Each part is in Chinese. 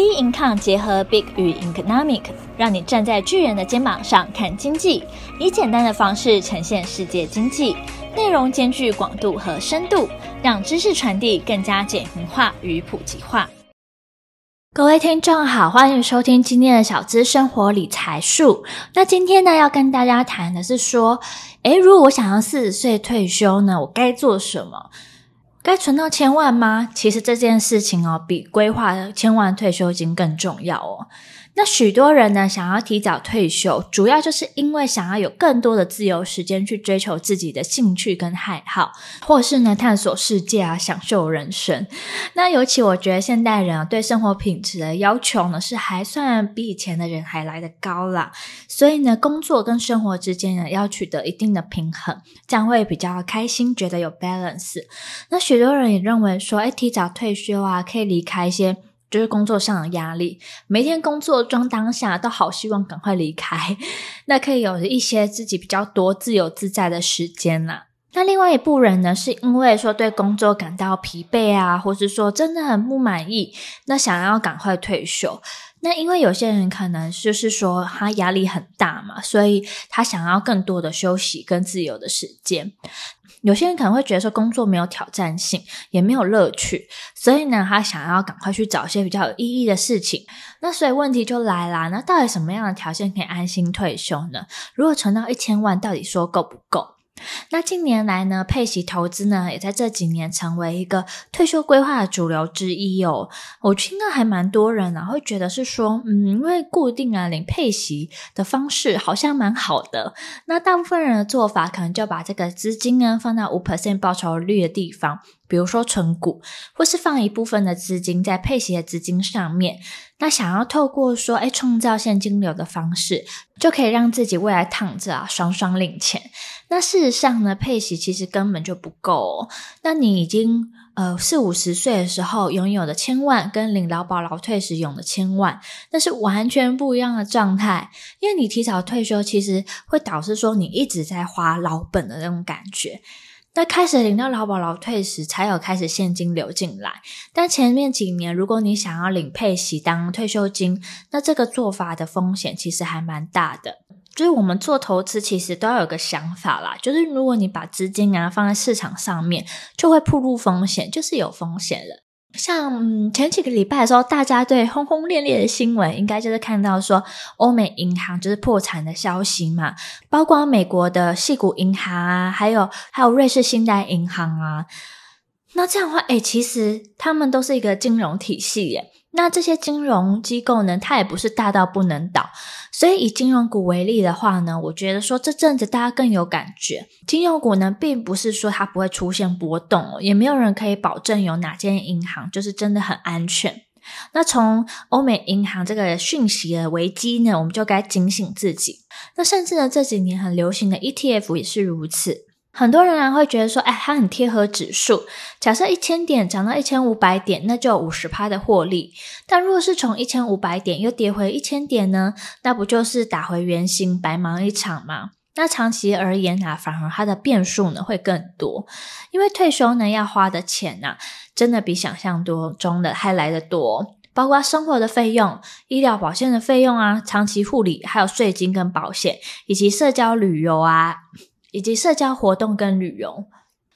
B Income 结合 Big 与 Economic，让你站在巨人的肩膀上看经济，以简单的方式呈现世界经济，内容兼具广度和深度，让知识传递更加简明化与普及化。各位听众好，欢迎收听今天的小资生活理财树。那今天呢，要跟大家谈的是说，诶，如果我想要四十岁退休呢，我该做什么？该存到千万吗？其实这件事情哦，比规划千万退休金更重要哦。那许多人呢，想要提早退休，主要就是因为想要有更多的自由时间去追求自己的兴趣跟爱好，或是呢探索世界啊，享受人生。那尤其我觉得现代人啊，对生活品质的要求呢，是还算比以前的人还来得高啦。所以呢，工作跟生活之间呢，要取得一定的平衡，这样会比较开心，觉得有 balance。那许多人也认为说，哎，提早退休啊，可以离开一些。就是工作上的压力，每天工作装当下都好希望赶快离开，那可以有一些自己比较多自由自在的时间啦。那另外一部分人呢，是因为说对工作感到疲惫啊，或是说真的很不满意，那想要赶快退休。那因为有些人可能就是说他压力很大嘛，所以他想要更多的休息跟自由的时间。有些人可能会觉得说工作没有挑战性，也没有乐趣，所以呢，他想要赶快去找一些比较有意义的事情。那所以问题就来啦，那到底什么样的条件可以安心退休呢？如果存到一千万，到底说够不够？那近年来呢，配息投资呢，也在这几年成为一个退休规划的主流之一哦。我听到还蛮多人啊，会觉得是说，嗯，因为固定啊领配息的方式好像蛮好的。那大部分人的做法，可能就把这个资金呢放到五 percent 报酬率的地方。比如说存股，或是放一部分的资金在配息的资金上面，那想要透过说，哎，创造现金流的方式，就可以让自己未来躺着啊，爽爽领钱。那事实上呢，配息其实根本就不够。那你已经呃四五十岁的时候拥有的千万，跟领劳保劳退时用的千万，那是完全不一样的状态。因为你提早退休，其实会导致说你一直在花老本的那种感觉。那开始领到劳保劳退时，才有开始现金流进来。但前面几年，如果你想要领配息当退休金，那这个做法的风险其实还蛮大的。所以我们做投资，其实都要有个想法啦，就是如果你把资金啊放在市场上面，就会暴露风险，就是有风险了。像前几个礼拜的时候，大家对轰轰烈烈的新闻，应该就是看到说欧美银行就是破产的消息嘛，包括美国的矽谷银行啊，还有还有瑞士信贷银行啊。那这样的话，诶，其实他们都是一个金融体系耶。那这些金融机构呢，它也不是大到不能倒，所以以金融股为例的话呢，我觉得说这阵子大家更有感觉。金融股呢，并不是说它不会出现波动，也没有人可以保证有哪间银行就是真的很安全。那从欧美银行这个讯息的危机呢，我们就该警醒自己。那甚至呢，这几年很流行的 ETF 也是如此。很多人啊会觉得说，哎，它很贴合指数。假设一千点涨到一千五百点，那就有五十趴的获利。但如果是从一千五百点又跌回一千点呢，那不就是打回原形，白忙一场吗？那长期而言啊，反而它的变数呢会更多，因为退休呢要花的钱啊，真的比想象多中的还来得多，包括生活的费用、医疗保险的费用啊、长期护理，还有税金跟保险，以及社交旅游啊。以及社交活动跟旅游。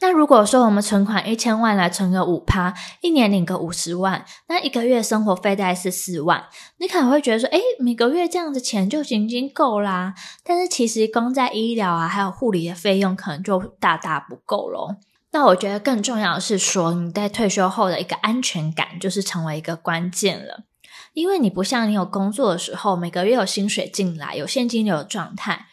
那如果说我们存款一千万来存个五趴，一年领个五十万，那一个月生活费大概是四万。你可能会觉得说，诶，每个月这样子钱就已经够啦。但是其实光在医疗啊，还有护理的费用，可能就大大不够咯。那我觉得更重要的是说，你在退休后的一个安全感，就是成为一个关键了。因为你不像你有工作的时候，每个月有薪水进来，有现金流的状态。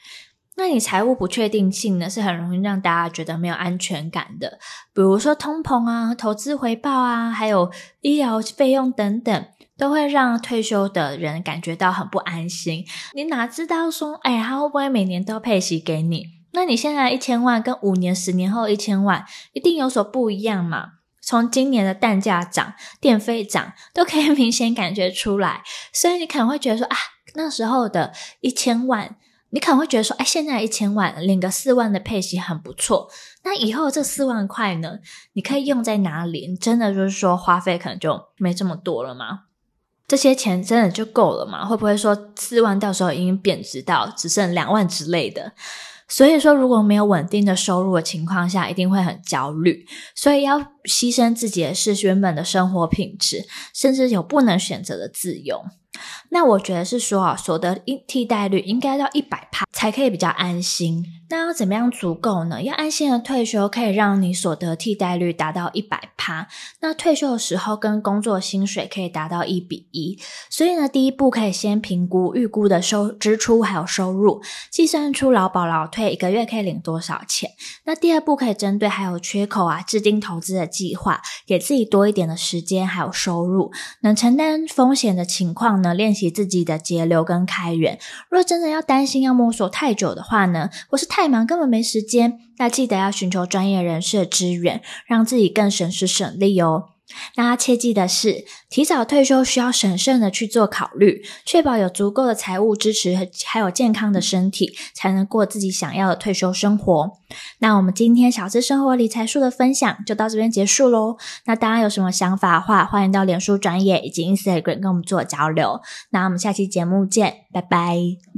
那你财务不确定性呢，是很容易让大家觉得没有安全感的。比如说通膨啊、投资回报啊，还有医疗费用等等，都会让退休的人感觉到很不安心。你哪知道说，哎，他会不会每年都配息给你？那你现在一千万跟五年、十年后一千万，一定有所不一样嘛？从今年的蛋价涨、电费涨，都可以 明显感觉出来。所以你可能会觉得说，啊，那时候的一千万。你可能会觉得说，哎，现在一千万领个四万的配息很不错。那以后这四万块呢，你可以用在哪里？你真的就是说花费可能就没这么多了吗？这些钱真的就够了吗？会不会说四万到时候已经贬值到只剩两万之类的？所以说，如果没有稳定的收入的情况下，一定会很焦虑。所以要牺牲自己的是原本的生活品质，甚至有不能选择的自由。那我觉得是说啊，所得替代率应该到一百趴才可以比较安心。那要怎么样足够呢？要安心的退休，可以让你所得替代率达到一百趴。那退休的时候跟工作薪水可以达到一比一。所以呢，第一步可以先评估预估的收支出还有收入，计算出劳保劳退一个月可以领多少钱。那第二步可以针对还有缺口啊，制定投资的计划，给自己多一点的时间还有收入，能承担风险的情况呢，练习。自己的节流跟开源，若真的要担心要摸索太久的话呢，或是太忙根本没时间，那记得要寻求专业人士的支援，让自己更省时省力哦。那要切记的是，提早退休需要审慎的去做考虑，确保有足够的财务支持和，还有健康的身体，才能过自己想要的退休生活。那我们今天小资生活理财术的分享就到这边结束喽。那大家有什么想法的话，欢迎到脸书专业以及 Instagram 跟我们做交流。那我们下期节目见，拜拜。